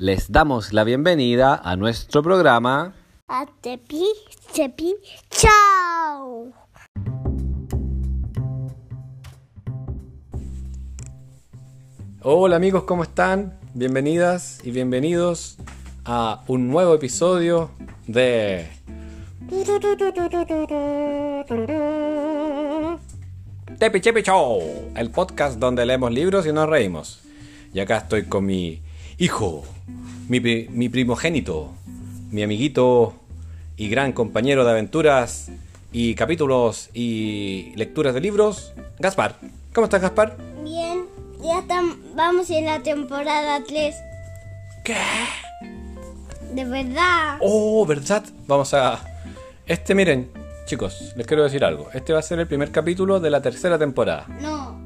Les damos la bienvenida a nuestro programa. A Tepi, Tepi, chao. Hola amigos, ¿cómo están? Bienvenidas y bienvenidos a un nuevo episodio de... Tepi Chepi Show, el podcast donde leemos libros y nos reímos. Y acá estoy con mi hijo, mi, mi primogénito, mi amiguito y gran compañero de aventuras y capítulos y lecturas de libros, Gaspar. ¿Cómo estás, Gaspar? Bien, ya estamos, vamos en la temporada 3. ¿Qué? De verdad. Oh, ¿verdad? Vamos a... Este, miren, chicos, les quiero decir algo. Este va a ser el primer capítulo de la tercera temporada. No.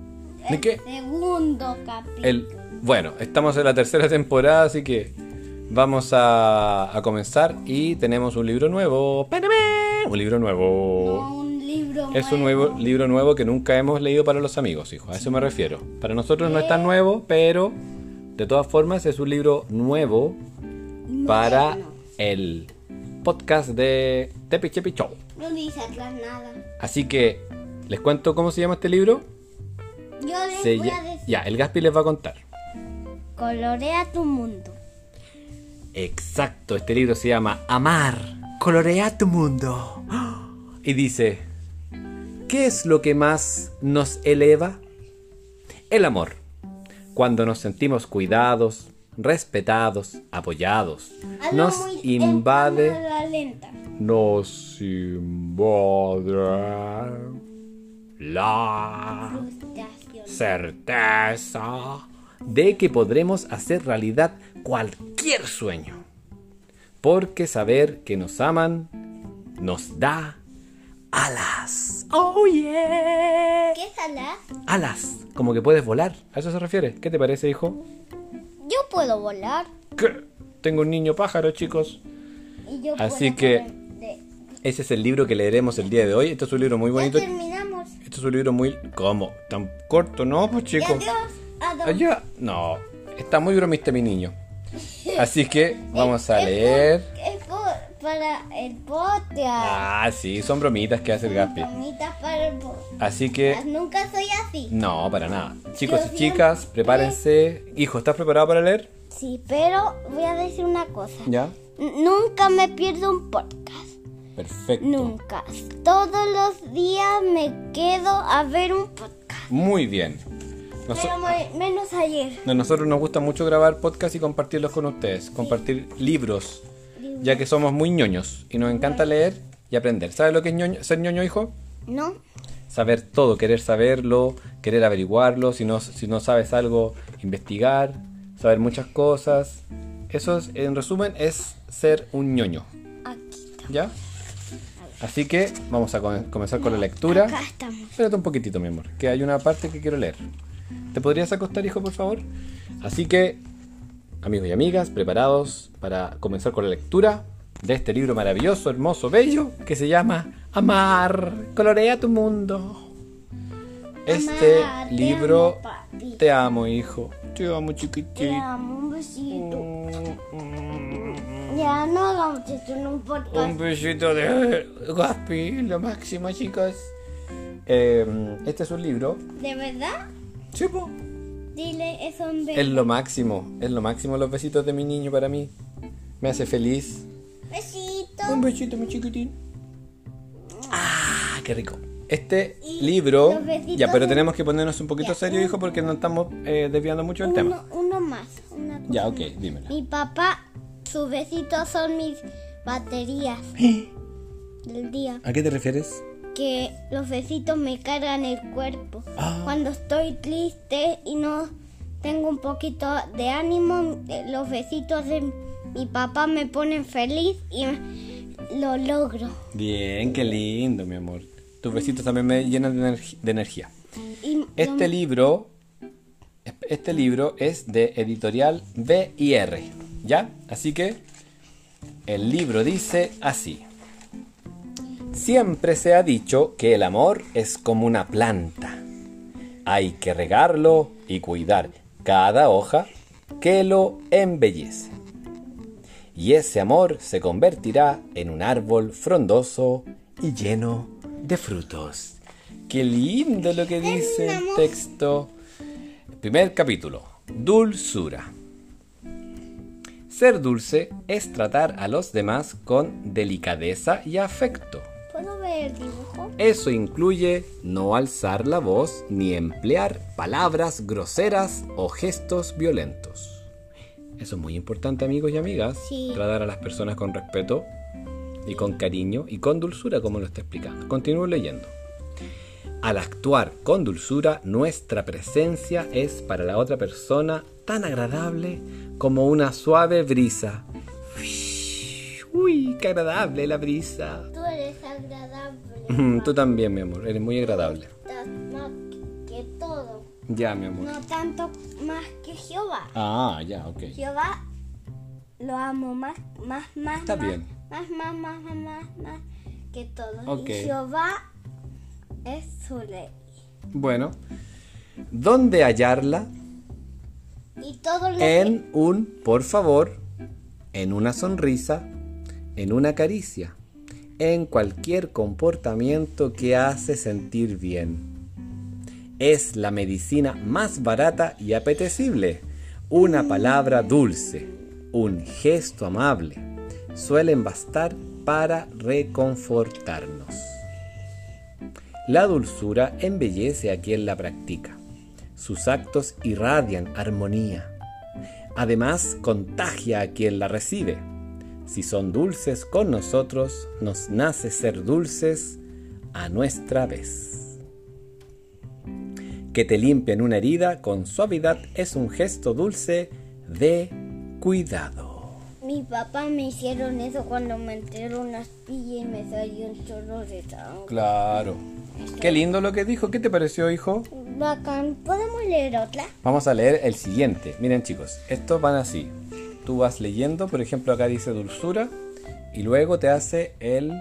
¿De qué? Segundo capítulo. El... Bueno, estamos en la tercera temporada, así que vamos a, a comenzar y tenemos un libro nuevo. ¡Pámame! Un libro nuevo. No, un libro Es un nuevo libro nuevo que nunca hemos leído para los amigos, hijo. A eso me refiero. Para nosotros no es tan nuevo, pero de todas formas es un libro nuevo para el podcast de Tepi Chepi Show. No dice atrás nada. Así que, ¿les cuento cómo se llama este libro? Yo les Se voy a decir. Ya, el Gaspi les va a contar. Colorea tu mundo. Exacto, este libro se llama Amar, colorea tu mundo. Y dice, ¿qué es lo que más nos eleva? El amor. Cuando nos sentimos cuidados, respetados, apoyados, nos invade, nos invade la Frustración. certeza de que podremos hacer realidad cualquier sueño. Porque saber que nos aman nos da alas. Oh yeah. ¿Qué sala? Alas, como que puedes volar. ¿A eso se refiere? ¿Qué te parece, hijo? Yo puedo volar. ¿Qué? Tengo un niño pájaro, chicos. Y yo Así puedo que- de- Ese es el libro que leeremos el día de hoy. Este es un libro muy Ya bonito. terminamos. Este es un libro muy... ¿Cómo? ¿Tan corto? No, pues chicos. Adiós. Allá. No, está muy bromista mi niño. Así que vamos a leer. Es por- para el podcast. Ah, sí, son bromitas que hace el Gaspi. Bromitas para el podcast. Así que, Nunca soy así. no, para nada. Chicos Yo y siempre- chicas, prepárense. Hijo, ¿estás preparado para leer? Sí, pero voy a decir una cosa. Ya. Nunca me pierdo un podcast. Perfecto. Nunca. Todos los días me quedo a ver un podcast. Muy bien. Pero me- menos ayer. a nosotros nos gusta mucho grabar podcast y compartirlos con ustedes. Compartir libros, ya que somos muy ñoños y nos encanta leer y aprender. ¿Sabes lo que es ñoño- ser ñoño, hijo? ¿No? saber todo, querer saberlo, querer averiguarlo, si no, si no sabes algo, investigar, saber muchas cosas. Eso es, en resumen es ser un ñoño, Aquí. ¿ya? Así que vamos a com- comenzar con la lectura. Acá estamos. Espérate un poquitito, mi amor, que hay una parte que quiero leer. ¿Te podrías acostar, hijo, por favor? Así que, amigos y amigas, preparados para comenzar con la lectura de este libro maravilloso, hermoso, bello, que se llama Amar, colorea tu mundo. Este Amar, te libro, amo, te amo, hijo. Te amo, Te chiquitito. amo, un besito. Mm, Ya no hagamos esto en un Un podcast. besito de Gaspi, lo máximo, chicos. Eh, este es un libro. ¿De verdad? Chipo. Dile eso en vez. Es lo máximo, es lo máximo los besitos de mi niño para mí. Me hace feliz. Besito. Un besito, mi chiquitín. Ah, qué rico. Este Y libro. los besitos Ya, pero tenemos que ponernos un poquito Ya, serio, un- hijo, porque no estamos eh, desviando mucho del tema. Uno, más. Una cosa Ya, más. ok, dímelo. Mi papá, sus besitos son mis baterías del día. ¿A qué te refieres? Que los besitos me cargan el cuerpo. Ah. Cuando estoy triste y no tengo un poquito de ánimo, eh, los besitos de mi papá me ponen feliz y lo logro. Bien, qué lindo, mi amor. Tus besitos también me llenan de, de energía. Y Este libro, este libro es de editorial B y R, ¿ya? Así que el libro dice así. Siempre se ha dicho que el amor es como una planta. Hay que regarlo y cuidar cada hoja que lo embellece. y ese amor se convertirá en un árbol frondoso y lleno de frutos. Qué lindo lo que dice el texto. Primer capítulo. Dulzura. Ser dulce es tratar a los demás con delicadeza y afecto. Eso incluye no alzar la voz ni emplear palabras groseras o gestos violentos. Eso es muy importante amigos y amigas. Sí. Tratar a las personas con respeto y con cariño y con dulzura como lo está explicando. Continúo leyendo. Al actuar con dulzura, nuestra presencia es para la otra persona tan agradable como una suave brisa. Uy, qué agradable la brisa. Tú eres agradable. Tú también, mi amor, eres muy agradable. Más que todo. Ya, mi amor. No tanto más que Jehová. Ah, ya, ok. Jehová lo amo más, más, más, Está más, bien. más, más, más, más, más, más que todo. Ok. Y Jehová es su ley. Bueno, ¿dónde hallarla? Y todo lo que En un por favor, en una sonrisa, en una caricia, en cualquier comportamiento que hace sentir bien. Es la medicina más barata y apetecible. Una palabra dulce, un gesto amable, suelen bastar para reconfortarnos. La dulzura embellece a quien la practica. Sus actos irradian armonía. Además, contagia a quien la recibe. Si son dulces con nosotros, nos nace ser dulces a nuestra vez. Que te limpien una herida con suavidad es un gesto dulce de cuidado. mi papá me hicieron eso cuando me enteró una astilla y me salió un chorro de sangre. Claro. Qué lindo lo que dijo. ¿Qué te pareció, hijo? Bacán. ¿Podemos leer otra? Vamos a leer el siguiente. Miren chicos, estos van así. Tú vas leyendo, por ejemplo acá dice dulzura y luego te hace el,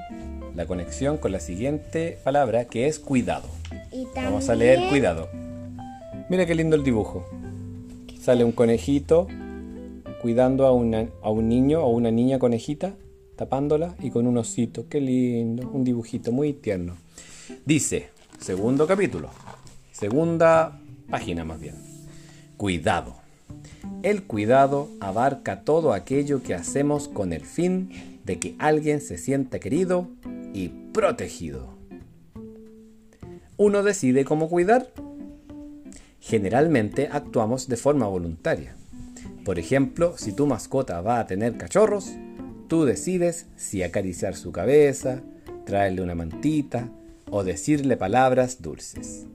la conexión con la siguiente palabra que es cuidado. Y también, Vamos a leer cuidado. Mira qué lindo el dibujo. Sale un conejito cuidando a, una- a un niño o una niña conejita, tapándola y con un osito. Qué lindo, un dibujito muy tierno. Dice, segundo capítulo, segunda página más bien. Cuidado. El cuidado abarca todo aquello que hacemos con el fin de que alguien se sienta querido y protegido. ¿Uno decide cómo cuidar? Generalmente actuamos de forma voluntaria. Por ejemplo, si tu mascota va a tener cachorros, tú decides si acariciar su cabeza, traerle una mantita o decirle palabras dulces.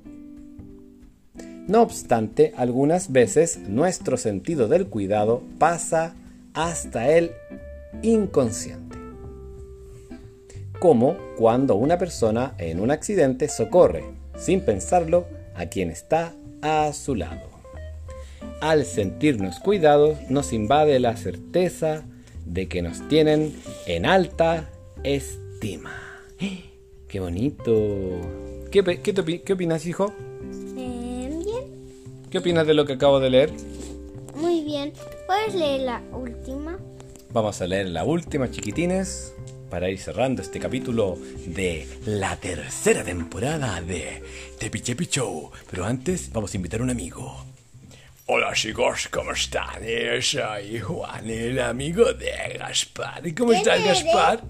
No obstante, algunas veces nuestro sentido del cuidado pasa hasta el inconsciente. Como cuando una persona en un accidente socorre, sin pensarlo, a quien está a su lado. Al sentirnos cuidados, nos invade la certeza de que nos tienen en alta estima. ¡Qué bonito! ¿Qué, opinas, hijo? ¿Qué opinas de lo que acabo de leer? Muy bien. ¿Puedes leer la última? Vamos a leer la última, chiquitines, para ir cerrando este capítulo de la tercera temporada de The Pichepi Show. Pero antes, vamos a invitar a un amigo. Hola chicos, ¿cómo están? Soy Juan, el amigo de Gaspar. ¿Y cómo ¿Quién estás, eres? Gaspar?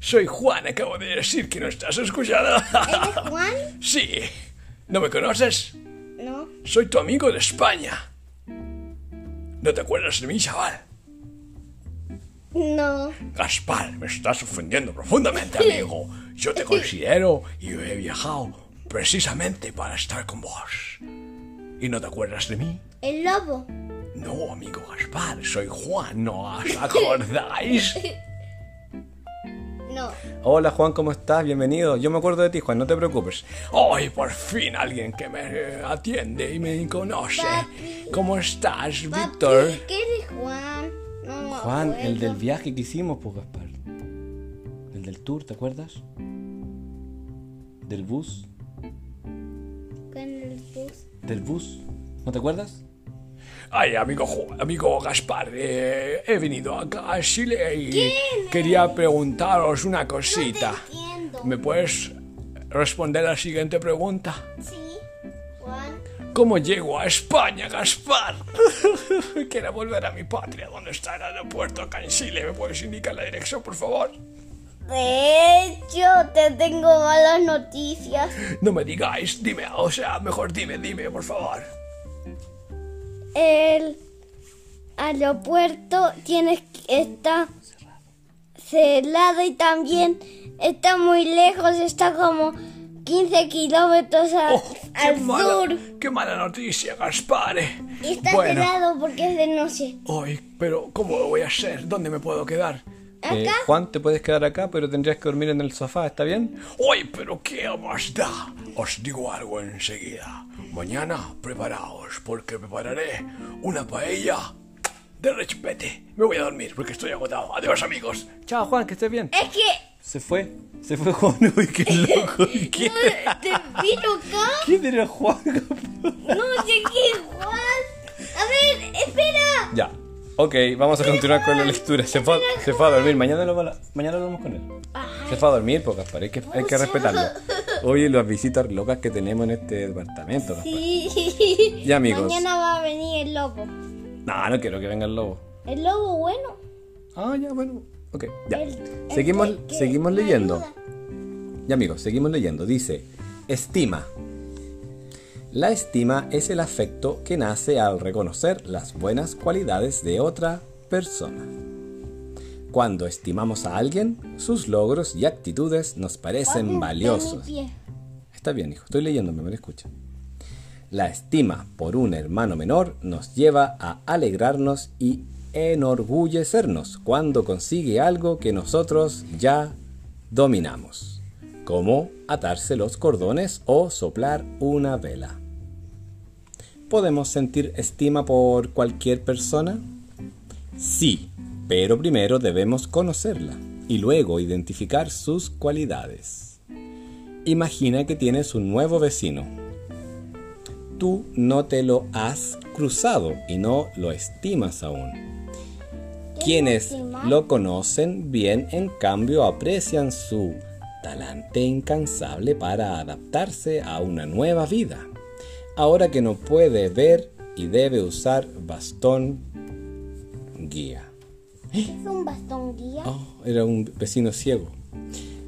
Soy Juan, acabo de decir que no estás escuchando. ¿Eres Juan? sí. ¿No me conoces? Soy tu amigo de España. ¿No te acuerdas de mí, chaval? No. Gaspar, me estás ofendiendo profundamente, amigo. Yo te considero y yo he viajado precisamente para estar con vos. ¿Y no te acuerdas de mí? El lobo. No, amigo Gaspar, soy Juan, ¿no os acordáis? No. Hola Juan, ¿cómo estás? Bienvenido. Yo me acuerdo de ti, Juan, no te preocupes. ¡Ay, por fin alguien que me atiende y me conoce! Papi. ¿Cómo estás, Víctor? ¿Qué eres Juan? No me Juan, el del viaje que hicimos, pues Gaspar. El del tour, ¿te acuerdas? Del bus. Con el bus. ¿Del bus? ¿No te acuerdas? Ay, amigo, amigo Gaspar, eh, he venido acá a Chile y quería preguntaros una cosita. entiendo. ¿Me puedes responder la siguiente pregunta? Sí. ¿Cómo llego a España, Gaspar? Quiero volver a mi patria. ¿Dónde está el aeropuerto acá en Chile? ¿Me puedes indicar la dirección, por favor? De hecho, te tengo malas noticias. No me digáis, dime, o sea, mejor dime, dime, por favor. El aeropuerto tienes que está cerrado y también está muy lejos, está como 15 kilómetros a- Oh, al mala, sur. qué mala noticia, Gaspar. Y está bueno, cerrado porque es de noche. Ay, pero ¿cómo lo voy a hacer? ¿Dónde me puedo quedar? ¿Acá? Eh, Juan, te puedes quedar acá, pero tendrías que dormir en el sofá, ¿está bien? ¡Uy, pero qué más da! Os digo algo enseguida. Mañana preparaos, porque prepararé una paella de rechupete. Me voy a dormir porque estoy agotado. Adiós, amigos. Chao, Juan, que estés bien. Es que Se fue, se fue Juan. Uy, qué loco. ¿Quién, te vino acá. ¿Quién era Juan? No sé qué, Juan. A ver, espera. ya. Ok, vamos a continuar con la lectura. Se fue, se fue a dormir. Mañana lo, mañana lo vamos con él. Se fue a dormir, pues, Gaspar. Hay que, hay que respetarlo. Oye, las visitas locas que tenemos en este departamento, Gaspar. Sí. Ya, amigos. Mañana va a venir el lobo. No, no quiero que venga el lobo. El lobo bueno. Ah, ya, bueno. Ok, ya. El- el Seguimos, seguimos leyendo. Ya, amigos, seguimos leyendo. Dice, estima. La estima es el afecto que nace al reconocer las buenas cualidades de otra persona. Cuando estimamos a alguien, sus logros y actitudes nos parecen valiosos. Está bien, hijo, estoy leyéndome, me lo escucha. La estima por un hermano menor nos lleva a alegrarnos y enorgullecernos cuando consigue algo que nosotros ya dominamos, como atarse los cordones o soplar una vela. ¿Podemos sentir estima por cualquier persona? Sí, pero primero debemos conocerla y luego identificar sus cualidades. Imagina que tienes un nuevo vecino. Tú no te lo has cruzado y no lo estimas aún. Quienes lo conocen bien, en cambio, aprecian su talante incansable para adaptarse a una nueva vida. Ahora que no puede ver y debe usar bastón guía. ¿Es un bastón guía? Oh, era un vecino ciego.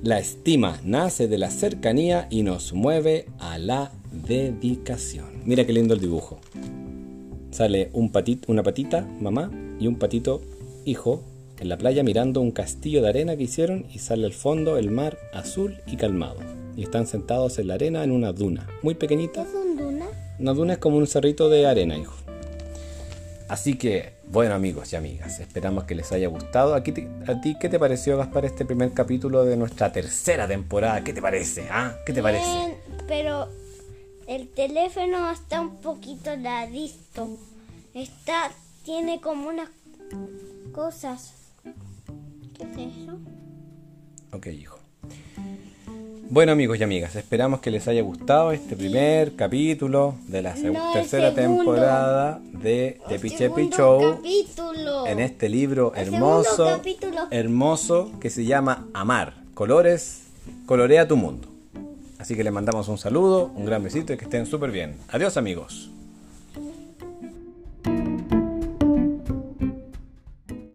La estima nace de la cercanía y nos mueve a la dedicación. Mira qué lindo el dibujo. Sale un patito, una patita, mamá, y un patito, hijo, en la playa mirando un castillo de arena que hicieron y sale al fondo el mar azul y calmado. Y están sentados en la arena en una duna, muy pequeñita. Una duna es como un cerrito de arena, hijo. Así que, bueno amigos y amigas, esperamos que les haya gustado. Aquí te- ¿A ti qué te pareció, Gaspar, este primer capítulo de nuestra tercera temporada? ¿Qué te parece? ¿Ah? ¿Qué te parece? Bien, pero el teléfono está un poquito ladito. Está, tiene como unas cosas. ¿Qué es eso? Ok, hijo. Bueno amigos y amigas, esperamos que les haya gustado este primer capítulo de la No, tercera segundo. temporada de The Pichepi Show. capítulo. en este libro El hermoso, hermoso que se llama Amar. Colores, colorea tu mundo. Así que les mandamos un saludo, un gran besito y que estén súper bien. Adiós amigos.